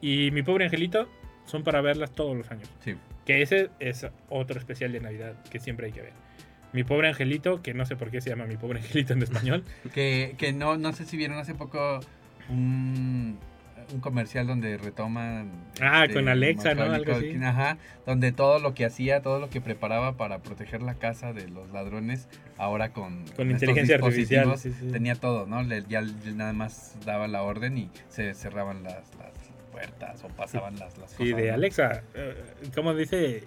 y Mi Pobre Angelito son para verlas todos los años. Sí. Que ese es otro especial de Navidad que siempre hay que ver. Mi Pobre Angelito, que no sé por qué se llama Mi Pobre Angelito en español. Que, que no, no sé si vieron hace poco un, un comercial donde retoman. este, Ah, con Alexa, ¿no? Algo así. Ajá, donde todo lo que hacía, todo lo que preparaba para proteger la casa de los ladrones, ahora con, Con inteligencia artificial. dispositivos, sí, sí. Tenía todo, ¿no? Le- ya nada más daba la orden y se cerraban las, las puertas o pasaban las, las cosas. Y de. Alexa, eh, como dice,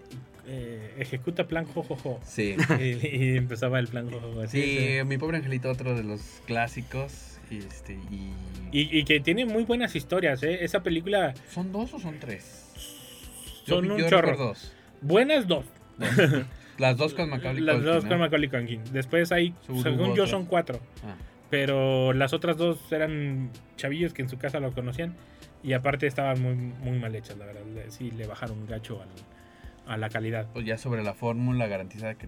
Eh, ejecuta plan jojojo. Sí. Y, y empezaba el plan jojojo. así, Sí, sí. mi pobre angelito, otro de los clásicos. y Este, y... Y, y que tiene muy buenas historias, ¿eh? Esa película, ¿Son dos o son tres? Son vi- un yo chorro. dos. buenas dos. Las dos con Macaulay Las dos ¿no? con Macaulay Culkin. Después hay, Según yo, son cuatro. Ah. Pero las otras dos eran chavillos que en su casa lo conocían. Y aparte estaban muy, muy mal hechas, la verdad. Sí, le bajaron un gacho al- a la calidad. Pues ya sobre la fórmula garantizada que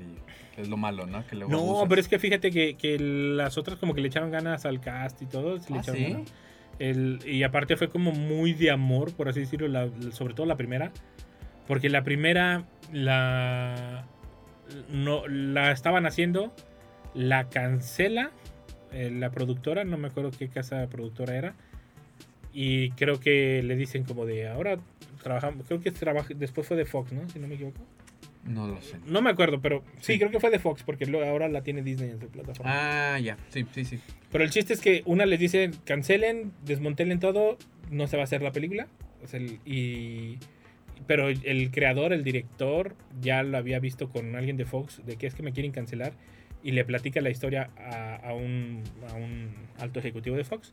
es lo malo, ¿no? Que luego No, abusas. pero es que fíjate que, que las otras como que le echaron ganas al cast y todo. se le ¿Ah, echaron sí? ganas. El- y aparte fue como muy de amor, por así decirlo, la- sobre todo la primera. Porque la primera la, no, la estaban haciendo, la cancela eh, la productora, no me acuerdo qué casa productora era. Y creo que le dicen como de ahora trabajamos, creo que trabaja, después fue de Fox, ¿no? Si no me equivoco. No lo sé. No me acuerdo, pero sí, Sí. creo que fue de Fox, porque lo- ahora la tiene Disney en su plataforma. Ah, ya. Sí, sí, sí. Pero el chiste es que una les dice cancelen, desmontelen todo, no se va a hacer la película. O sea, el- y, pero el creador, el director, ya lo había visto con alguien de Fox, de que es que me quieren cancelar, y le platica la historia a, a un, a un alto ejecutivo de Fox.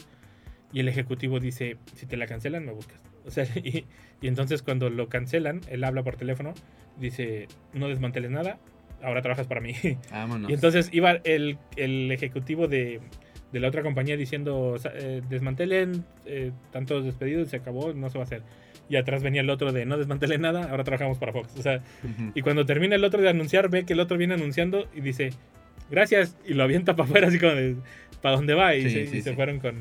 Y el ejecutivo dice, si te la cancelan, me buscas. O sea, y, y entonces cuando lo cancelan, él habla por teléfono, dice, no desmanteles nada, ahora trabajas para mí. Vámonos. Y entonces iba el, el ejecutivo de, de la otra compañía diciendo, "Sa- eh, desmantelen, eh, tantos despedidos, se acabó, no se va a hacer. Y atrás venía el otro de, no desmantelen nada, ahora trabajamos para Fox. O sea, y cuando termina el otro de anunciar, ve que el otro viene anunciando y dice, gracias, y lo avienta para afuera, así como de, ¿para dónde va? Y, Sí, se, sí, y se sí. fueron con,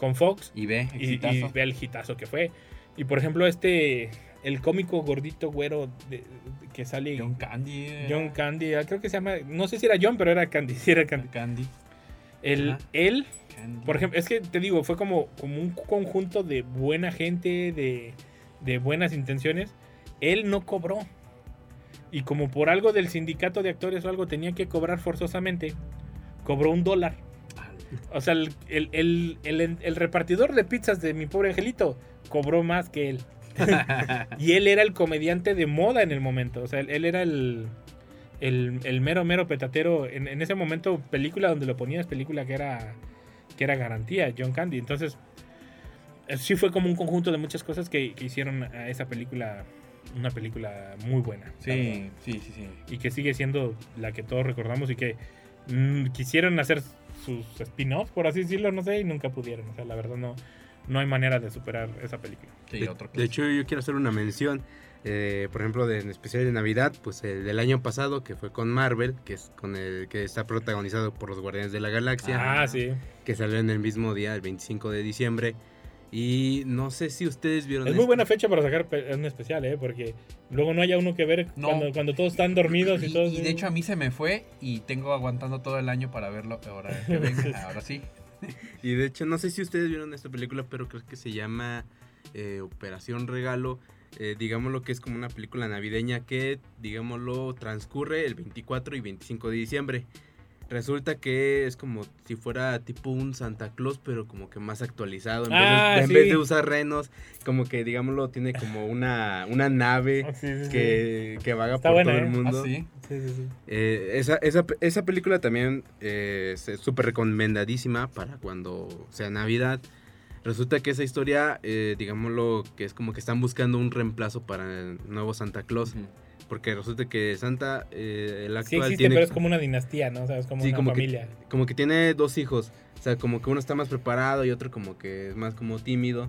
con Fox Y ve, y, ve el hitazo que fue. Y por ejemplo, este, el cómico gordito güero de- de- que sale... John Candy. eh. John Candy, ah, creo que se llama, no sé si era John, pero era Candy, sí era Candy. Candy. El, él, Candy. por ejemplo, es que te digo, fue como, como un conjunto de buena gente, de, de buenas intenciones. Él no cobró. Y como por algo del sindicato de actores o algo tenía que cobrar forzosamente, cobró un dólar. O sea, el, el- el- el- repartidor de pizzas de mi pobre angelito cobró más que él. y él era el comediante de moda en el momento. O sea, él, era el, el, el mero, mero petatero. En, en ese momento, película donde lo ponías, película que era, que era garantía, John Candy. Entonces, eh, sí fue como un conjunto de muchas cosas que, que hicieron a esa película una película muy buena. Sí, sí, sí, sí. Y que sigue siendo la que todos recordamos y que mm, quisieron hacer sus spin-offs, por así decirlo, no sé, y nunca pudieron. O sea, la verdad no, no hay manera de superar esa película. Sí, de, otro de hecho, yo quiero hacer una mención. eh, por ejemplo, de, en especial de Navidad, pues el del año pasado, que fue con Marvel, que es con el que está protagonizado por los Guardianes de la Galaxia, Ah, sí. que salió en el mismo día, el 25 de diciembre. Y no sé si ustedes vieron. Es muy buena fecha para sacar un especial, ¿eh? Porque luego no haya uno que ver No. cuando, cuando todos están dormidos y, Y, todos... y de hecho a mí se me fue y tengo aguantando todo el año para verlo ahora que venga. Ahora sí. Y de hecho, no sé si ustedes vieron esta película, pero creo que se llama eh, Operación Regalo. Eh, digámoslo que es como una película navideña que, digámoslo, transcurre el 24 y 25 de diciembre. Resulta que es como si fuera tipo un Santa Claus, pero como que más actualizado. En, Ah, vez, de, en sí. vez de usar renos, como que, digámoslo, tiene como una, una nave Ah, sí, sí, sí. que, que vaga Está por buena, todo ¿eh? el mundo. ¿Ah, sí? Sí, sí, sí. Eh, esa, esa, esa película también eh, es súper recomendadísima para cuando sea Navidad. Resulta que esa historia, eh, digámoslo, que es como que están buscando un reemplazo para el nuevo Santa Claus. Porque resulta que Santa, eh, el Sí actual, existe, tiene pero es como una dinastía, ¿no? O sea, es como Sí, una como que- familia. como que tiene dos hijos. O sea, como que uno está más preparado y otro como que es más como tímido.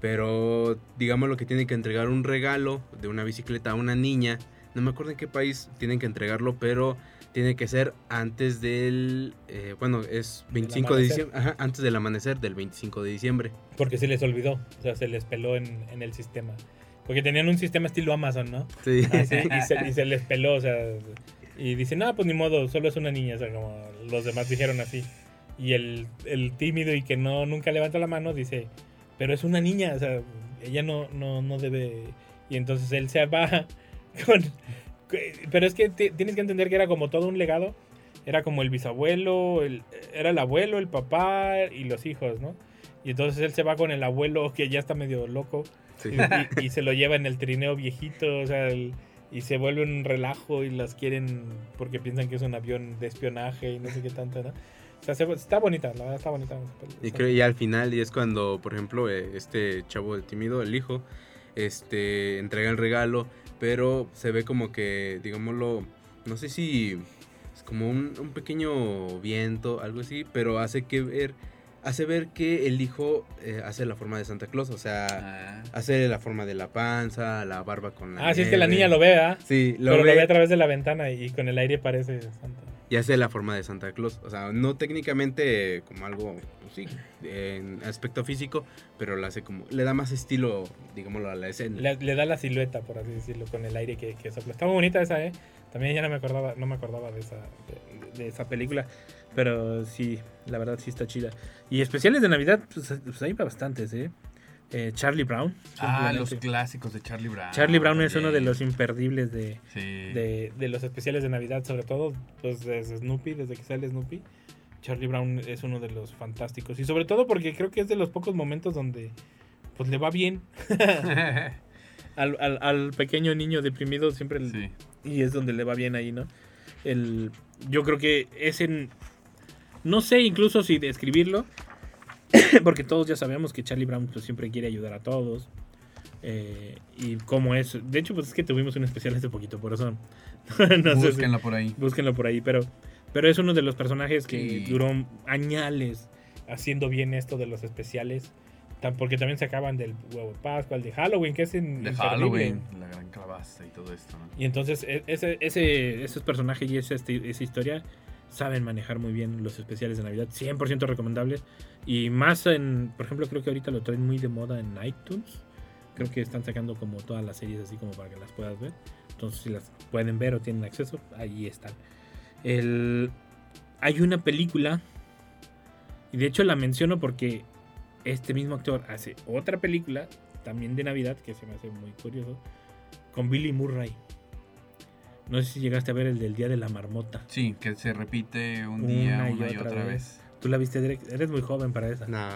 Pero digamos lo que tiene que entregar un regalo de una bicicleta a una niña. No me acuerdo en qué país tienen que entregarlo, pero tiene que ser antes del... eh, bueno, es 25 de diciembre. Ajá, antes del amanecer del 25 de diciembre. Porque se les olvidó, o sea, se les peló en, en el sistema. Porque tenían un sistema estilo Amazon, ¿no? Sí. Así, y, se, y se les peló, o sea, y dicen, no, pues ni modo, solo es una niña, o sea, como los demás dijeron así. Y el, el tímido y que no nunca levanta la mano dice, pero es una niña, o sea, ella no, no, no debe... Y entonces él se va con... Pero es que ti- tienes que entender que era como todo un legado. Era como el bisabuelo, el, era el abuelo, el papá y los hijos, ¿no? Y entonces él se va con el abuelo que ya está medio loco Sí. y, y- y se lo lleva en el trineo viejito, o sea, el- y se vuelve un relajo y las quieren porque piensan que es un avión de espionaje y no sé qué tanto, ¿no? O sea, se- está bonita, la verdad está bonita. Y creo y al final, y es cuando, por ejemplo, eh, este chavo el tímido, el hijo, este, entrega el regalo, pero se ve como que, digámoslo, no sé si es como un, un pequeño viento, algo así, pero hace que ver, hace ver que el hijo eh, hace la forma de Santa Claus, o sea, Ah. hace la forma de la panza, la barba con la Ah, sí, es que la nieve. niña lo ve, ¿ah? Sí, lo Pero ve, lo ve a través de la ventana y con el aire parece Santa. y hace la forma de Santa Claus. O sea, no técnicamente como algo, pues sí, en aspecto físico, pero lo hace como, le da más estilo, digámoslo, a la escena. Le, le da la silueta, por así decirlo, con el aire que, que sopla. Está muy bonita esa, ¿eh? También ya no me acordaba, no me acordaba de esa, de, de esa película. Pero sí, la verdad sí está chida. Y especiales de Navidad, pues, pues hay bastantes, ¿eh? Eh, Charlie Brown. Ah, los clásicos de Charlie Brown. Charlie Brown es uno de los imperdibles de, Sí. de, de los especiales de Navidad, sobre todo pues desde Snoopy, desde que sale Snoopy. Charlie Brown es uno de los fantásticos. Y sobre todo porque creo que es de los pocos momentos donde pues le va bien. al, al- al pequeño niño deprimido siempre sí. y es donde le va bien ahí, ¿no? El, yo creo que es en... No sé incluso si describirlo, porque todos ya sabemos que Charlie Brown pues, siempre quiere ayudar a todos. eh, y cómo es... De hecho, pues es que tuvimos un especial hace poquito, por eso... no sé si- Búsquenlo por ahí. búsquenlo por ahí, pero, pero es uno de los personajes que Sí. duró añales haciendo bien esto de los especiales. Porque también se acaban del huevo de Pascua, el de Halloween, que es in- De. Halloween, la gran calabaza y todo esto, ¿no? Y entonces e- ese, ese, esos personajes y esa, esa historia saben manejar muy bien los especiales de Navidad. 100% recomendables. Y más en, por ejemplo, creo que ahorita lo traen muy de moda en iTunes. Creo que están sacando como todas las series así como para que las puedas ver. Entonces si las pueden ver o tienen acceso, ahí están. El, hay una película, y de hecho la menciono porque este mismo actor hace otra película, también de Navidad, que se me hace muy curioso, con Billy Murray. No sé si llegaste a ver el del Día de la Marmota. Sí, que se repite un Una día, y una y otra otra vez. vez. ¿Tú la viste, Derek? Eres muy joven para esa. No,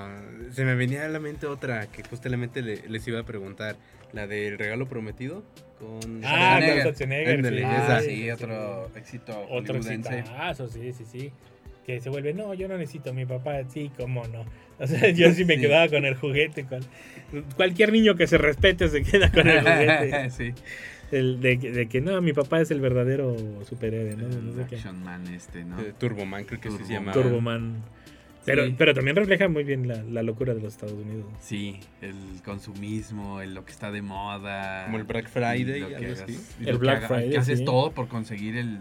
se me venía a la mente otra que justamente le- les iba a preguntar, la del regalo prometido con Ah, Schwarzenegger. con Schwarzenegger, Ándale, sí. Ah, esa. sí, otro éxito Otro exitazo, sí, sí, sí. Que se vuelve, no, yo no necesito a mi papá, sí, cómo no. O sea, yo sí me Sí. quedaba con el juguete. con- Cualquier niño que se respete se queda con el juguete. sí. El de, que- de que no, mi papá es el verdadero superhéroe, ¿no? No sé qué. Action Man este, ¿no? Eh, Turboman, creo que así se Turboman. llama. Turboman. Pero, Sí. pero también refleja muy bien la, la locura de los Estados Unidos. Sí, el consumismo, el lo que está de moda. Como el Black Friday, lo que algo hagas- El lo que Black haga- Friday, Que haces sí. todo por conseguir el,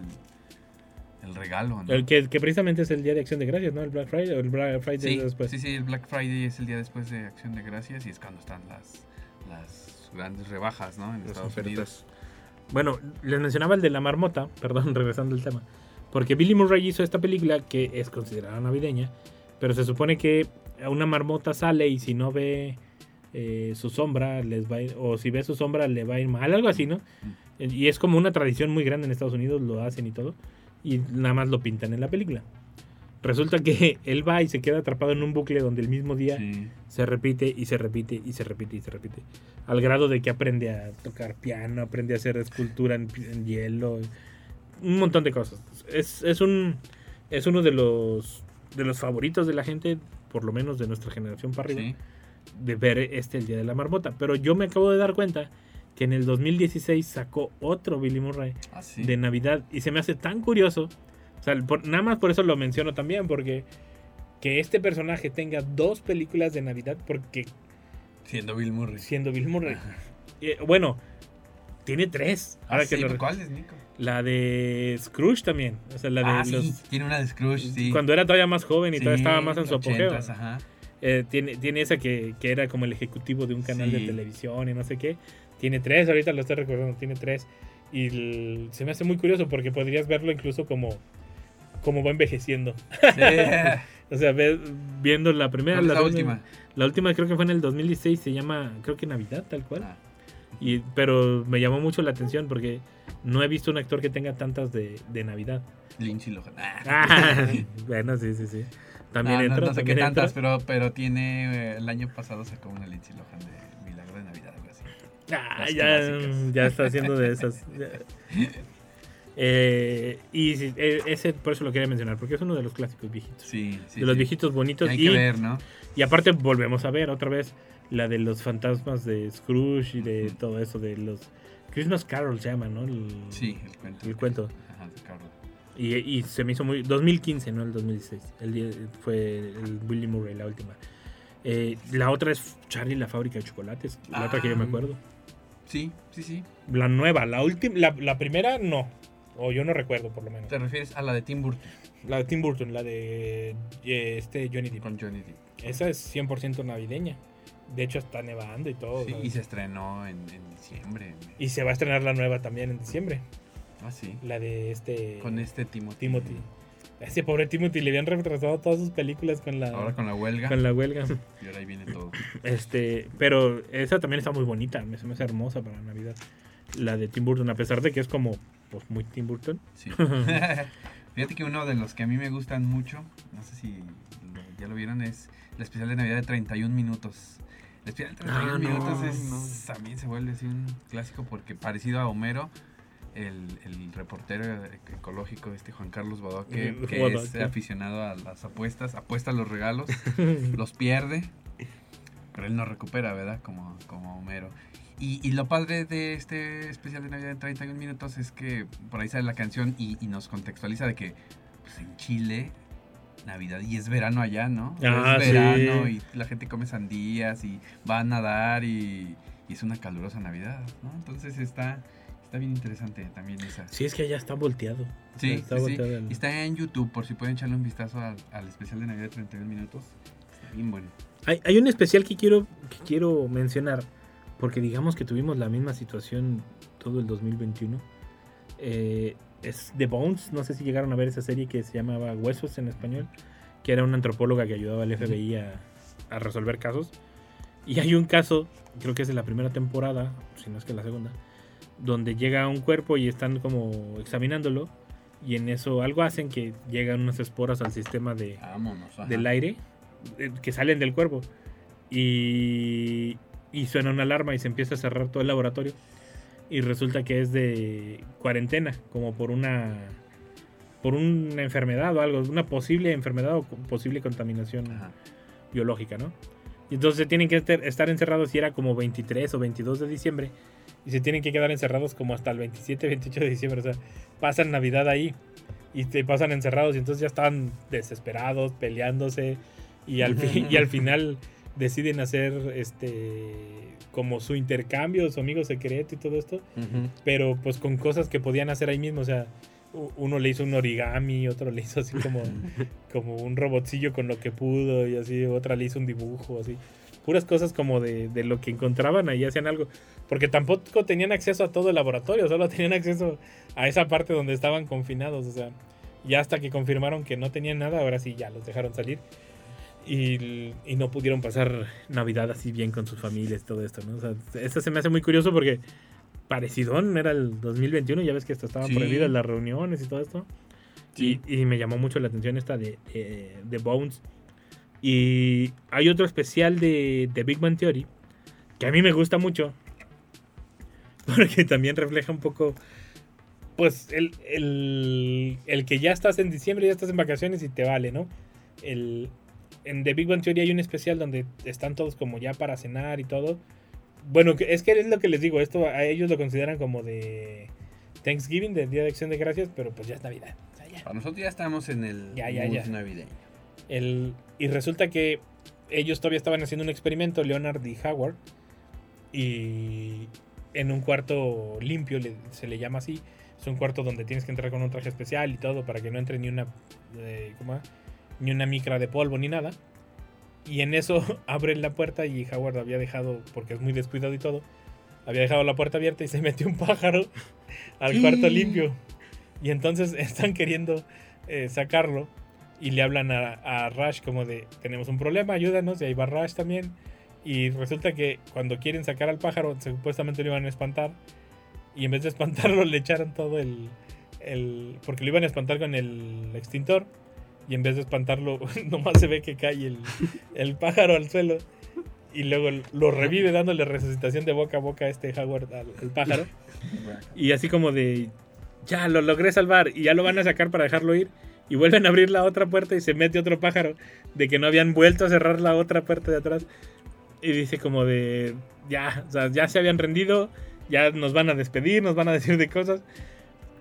el regalo, ¿no? El que, que precisamente es el Día de Acción de Gracias, ¿no? El Black Friday o el Black Friday sí, es después. sí, sí, el Black Friday es el día después de Acción de Gracias y es cuando están las, las grandes rebajas, ¿no? En Las Estados ofertas. Unidos. Bueno, les mencionaba el de la marmota, perdón, regresando al tema. Porque Billy Murray hizo esta película que es considerada navideña, pero se supone que una marmota sale y si no ve eh, su sombra, les va a ir- o si ve su sombra le va a ir mal, algo así, ¿no? Y es como una tradición muy grande en Estados Unidos, lo hacen y todo. y nada más lo pintan en la película. Resulta que él va y se queda atrapado en un bucle donde el mismo día Sí. se repite y se repite y se repite y se repite. Al grado de que aprende a tocar piano, aprende a hacer escultura en, en hielo, un montón de cosas. Es, es un es uno de los de los favoritos de la gente, por lo menos de nuestra generación para arriba, Sí. de ver este el día de la marmota. Pero yo me acabo de dar cuenta que en el 2016 sacó otro Billy Murray Ah, sí. de Navidad y se me hace tan curioso. O sea, por- nada más por eso lo menciono también, porque que este personaje tenga dos películas de Navidad, porque Siendo Bill Murray. siendo Bill Murray. Eh, bueno, tiene tres. Ah, Ahora que sí, lo- ¿Cuál es, Nico? La de Scrooge también. O sea, la de ah, sí, los- tiene una de Scrooge, sí. Cuando era todavía más joven y todavía Sí, estaba más en su apogeo. 80s, ajá. Eh, tiene, tiene esa que, que era como el ejecutivo de un canal de Sí. televisión y no sé qué. Tiene tres, ahorita lo estoy recordando, tiene tres. Y el- se me hace muy curioso porque podrías verlo incluso como, como va envejeciendo. Sí. O sea, ves- viendo la primera. ¿Cuál es la última? La última creo que fue en el 2016, se llama, creo que Navidad, tal cual. Ah, Y, pero me llamó mucho la atención porque no he visto un actor que tenga tantas de, de Navidad. Lindsay Lohan. Ah. Ah, bueno, sí, sí, sí. También No, no- entra. no sé qué también tantas, pero, pero tiene. eh, el año pasado sacó una Lindsay Lohan de Milagro de Navidad, algo así. Ah, Las ya, clásicas. ya está haciendo de esas. Eh, y eh, ese por eso lo quería mencionar, porque es uno de los clásicos viejitos. Sí, sí. de los sí. viejitos bonitos. Hay y, que ver, ¿no? y aparte volvemos a ver otra vez la de los fantasmas de Scrooge y de todo eso, de los Christmas Carol se llama, ¿no? El, Sí, el cuento. El cuento. Ajá, de Carlos. Y, y se me hizo muy... 2015, no el 2016. El fue el Willy Murray, la última. Eh, la otra es Charlie la fábrica de chocolates. La otra que yo me Ah. acuerdo. Sí, sí, sí. La nueva, la última, la, la primera no. O yo no recuerdo por lo menos. Te refieres a la de Tim Burton La de Tim Burton, la de eh, este Johnny Depp. con Johnny Depp. Esa es 100% navideña. De hecho está nevando y todo. Sí, ¿sabes? y se estrenó en, en diciembre. Y se va a estrenar la nueva también en diciembre. Ah, sí. La de este Con este Timothy. Timothy. A ese pobre Timothy le habían retrasado todas sus películas con la, Ahora con la huelga. con la huelga. Y ahora ahí viene todo. Este, pero esa también está muy bonita, me me hace hermosa para Navidad. La de Tim Burton, a pesar de que es como pues muy Tim Burton. Sí. Fíjate que uno de los que a mí me gustan mucho, no sé si ya lo vieron, es el especial de Navidad de 31 minutos. El especial de 31 Ah, no, minutos es, no. también se vuelve así un clásico porque parecido a Homero, el, el reportero ecológico este Juan Carlos Bodoque, Mm, que Bodoque. es aficionado a las apuestas, apuesta a los regalos, los pierde, pero él no recupera, ¿verdad? Como, como Homero. Y, y lo padre de este especial de Navidad en 31 minutos es que por ahí sale la canción y, y nos contextualiza de que pues, en Chile, Navidad y es verano allá, ¿no? Ah, es verano sí. y la gente come sandías y va a nadar y, y es una calurosa Navidad, ¿no? Entonces está, está bien interesante también esa. Sí, es que ya está volteado. Sí, está sí, sí. volteado el- está en YouTube, por si pueden echarle un vistazo al, al especial de Navidad de 31 minutos. Está bien bueno. Hay, hay un especial que quiero, que quiero mencionar, porque digamos que tuvimos la misma situación todo el 2021. Eh, es The Bones, no sé si llegaron a ver esa serie que se llamaba Huesos en español, que era una antropóloga que ayudaba al FBI a, a resolver casos. Y hay un caso, creo que es de la primera temporada, si no es que la segunda, donde llega un cuerpo y están como examinándolo. Y en eso algo hacen que llegan unas esporas al sistema de, Vámonos. del aire eh, que salen del cuerpo y, y suena una alarma y se empieza a cerrar todo el laboratorio y resulta que es de cuarentena como por una por una enfermedad o algo una posible enfermedad o posible contaminación Ajá. biológica no y entonces tienen que estar, encerrados y era como 23 o 22 de diciembre y se tienen que quedar encerrados como hasta el 27 28 de diciembre o sea pasan navidad ahí y te pasan encerrados y entonces ya están desesperados peleándose y al, y al final deciden hacer este como su intercambio, su amigo secreto y todo esto, pero pues con cosas que podían hacer ahí mismo, o sea, uno le hizo un origami, otro le hizo así como, como un robotcillo con lo que pudo y así, otra le hizo un dibujo, así. Puras cosas como de, de lo que encontraban ahí, hacían algo. Porque tampoco tenían acceso a todo el laboratorio, solo tenían acceso a esa parte donde estaban confinados, o sea, ya hasta que confirmaron que no tenían nada, ahora sí ya los dejaron salir. Y, y no pudieron pasar Navidad así bien con sus familias y todo esto, ¿no? O sea, esto se me hace muy curioso porque parecidón era el 2021, ya ves que hasta estaban Sí. prohibidas las reuniones y todo esto. Y, y me llamó mucho la atención esta de, de- de Bones. Y hay otro especial de, de Big Bang Theory que a mí me gusta mucho. Porque también refleja un poco, pues, el, el, el que ya estás en diciembre, ya estás en vacaciones y te vale, ¿no? El, en The Big Bang Theory hay un especial donde están todos como ya para cenar y todo. Bueno, es que es lo que les digo, esto a ellos lo consideran como de Thanksgiving, de Día de Acción de Gracias, pero pues ya es Navidad. O sea, ya. Para nosotros ya estamos en el Ya, ya, ya. navideño. El, y resulta que ellos todavía estaban haciendo un experimento, Leonard y Howard, y en un cuarto limpio, se le llama así, es un cuarto donde tienes que entrar con un traje especial y todo para que no entre ni una, eh, ¿cómo? Ni una micra de polvo ni nada. Y en eso abren la puerta y Howard había dejado, porque es muy descuidado y todo, había dejado la puerta abierta y se metió un pájaro al cuarto limpio. Y entonces están queriendo eh, sacarlo y le hablan a, a Rash como de, tenemos un problema, ayúdanos, y ahí va Rash también. Y resulta que cuando quieren sacar al pájaro, supuestamente lo iban a espantar. Y en vez de espantarlo, le echaron todo el... el porque lo iban a espantar con el extintor. Y en vez de espantarlo, nomás se ve que cae el, el pájaro al suelo. Y luego lo revive dándole resucitación de boca a boca a este Howard al, al pájaro. Y así como de, ya lo logré salvar y ya lo van a sacar para dejarlo ir. Y vuelven a abrir la otra puerta y se mete otro pájaro de que no habían vuelto a cerrar la otra puerta de atrás. Y dice como de, ya, o sea, ya se habían rendido, ya nos van a despedir, nos van a decir de cosas.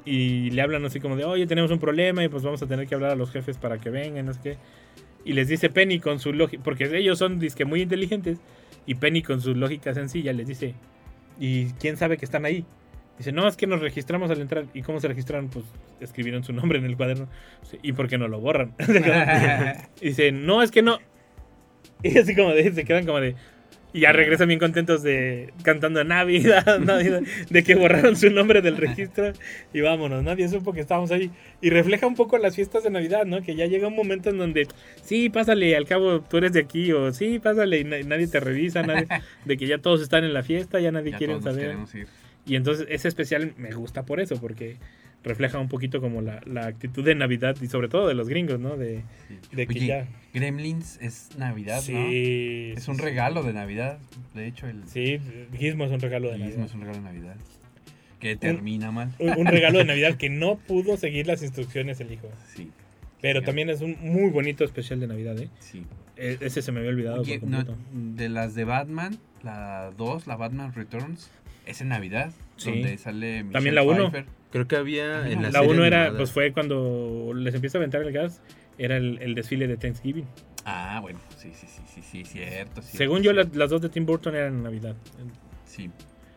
Y le hablan así como de, oye, tenemos un problema y pues vamos a tener que hablar a los jefes para que vengan, no sé qué. Y les dice Penny con su lógica, porque ellos son disque muy inteligentes. Y Penny con su lógica sencilla les dice, ¿y quién sabe que están ahí? Dice, no, es que nos registramos al entrar. ¿Y cómo se registraron? Pues escribieron su nombre en el cuaderno. ¿Y por qué no lo borran? dice, no, es que no. Y así como de, se quedan como de... Y ya regresan bien contentos de cantando Navidad, Navidad, de que borraron su nombre del registro y vámonos, nadie supo que estábamos ahí. Y refleja un poco las fiestas de Navidad, ¿no? Que ya llega un momento en donde, sí, pásale, al cabo tú eres de aquí, o sí, pásale, y na- nadie te revisa, nadie, de que ya todos están en la fiesta, ya nadie Ya quiere saber. ir. Y entonces ese especial me gusta por eso, porque refleja un poquito como la, la, actitud de Navidad y sobre todo de los gringos, ¿no? De, de que ya... Gremlins es Navidad, sí, ¿no? Sí, es un regalo de Navidad, de hecho. El... Sí, Gizmo es un regalo de Navidad. Gizmo es un regalo de Navidad. Que termina un, mal. Un, regalo de Navidad que no pudo seguir las instrucciones el hijo. Sí. Pero también es un muy bonito especial de Navidad, ¿eh? Sí. E, ese se me había olvidado. Por no, de las de Batman, la 2, la Batman Returns, es en Navidad. Sí. Donde sale Michelle También la 1. Creo que había en la, La serie 1 era, animada. pues fue cuando les empieza a aventar el gas, era el, el desfile de Thanksgiving. Ah, bueno, sí, sí, sí, sí, sí, cierto. cierto, Según yo, las dos de Tim Burton eran en Navidad. Sí.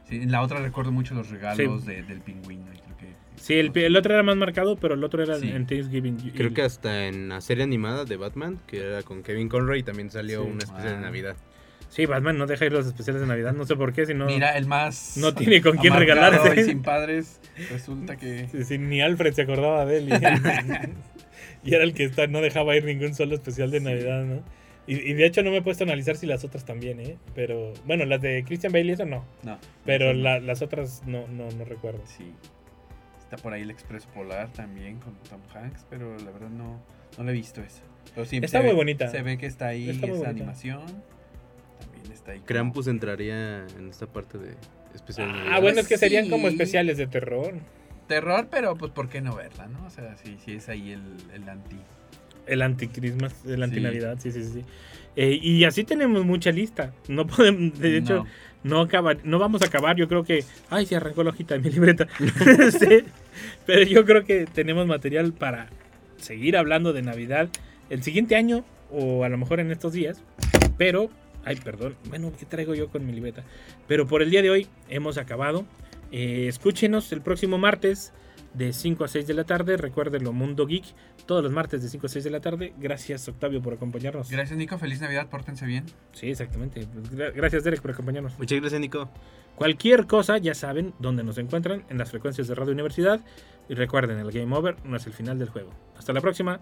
sí. En la otra recuerdo mucho los regalos Sí. de- del pingüino. y creo que... Sí, el, el otro era más marcado, pero el otro era Sí. en Thanksgiving. Y- Creo que hasta en la serie animada de Batman, que era con Kevin Conroy, también salió Sí. una especie Ah. de Navidad. Sí, Batman no deja ir los especiales de Navidad, no sé por qué, si no... Mira, el más. no tiene con quién regalarse. Y sin padres, resulta que. Sí, sí, ni Alfred se acordaba de él. Y, y era el que está, no dejaba ir ningún solo especial de Navidad, ¿no? Y, y de hecho no me he puesto a analizar si las otras también, ¿eh? Pero, bueno, las de Christian Bale y eso no. No. Pero no sé. la- las otras no, no, no recuerdo. Sí. Está por ahí el Expreso Polar también con Tom Hanks, pero la verdad no, no la he visto esa. Pero sí, Está muy ve- bonita. Se ve que está ahí Está esa bonita. animación. También está ahí. Krampus entraría en esta parte de especial de Ah, bueno, es que serían Sí. como especiales de terror. Terror, pero pues ¿por qué no verla, no? O sea, sí, sí es ahí el, el anti. El anti-Christmas, el Sí. anti-Navidad, sí, sí, sí. Eh, y así tenemos mucha lista. No podemos, de hecho, No. no. acabar, no vamos a acabar. Yo creo que. Ay, se arrancó la hojita de mi libreta. Sí, pero yo creo que tenemos material para seguir hablando de Navidad el siguiente año o a lo mejor en estos días. Pero, ay, perdón. Bueno, ¿qué traigo yo con mi libreta? Pero por el día de hoy hemos acabado. Eh, escúchenos el próximo martes de 5 a 6 de la tarde. Recuérdenlo, Mundo Geek. Todos los martes de 5 a 6 de la tarde. Gracias, Octavio, por acompañarnos. Gracias, Nico. Feliz Navidad. Pórtense bien. Sí, exactamente. Pues, gra- Gracias, Derek, por acompañarnos. Muchas gracias, Nico. Cualquier cosa, ya saben dónde nos encuentran, en las frecuencias de Radio Universidad. Y recuerden, el Game Over no es el final del juego. Hasta la próxima.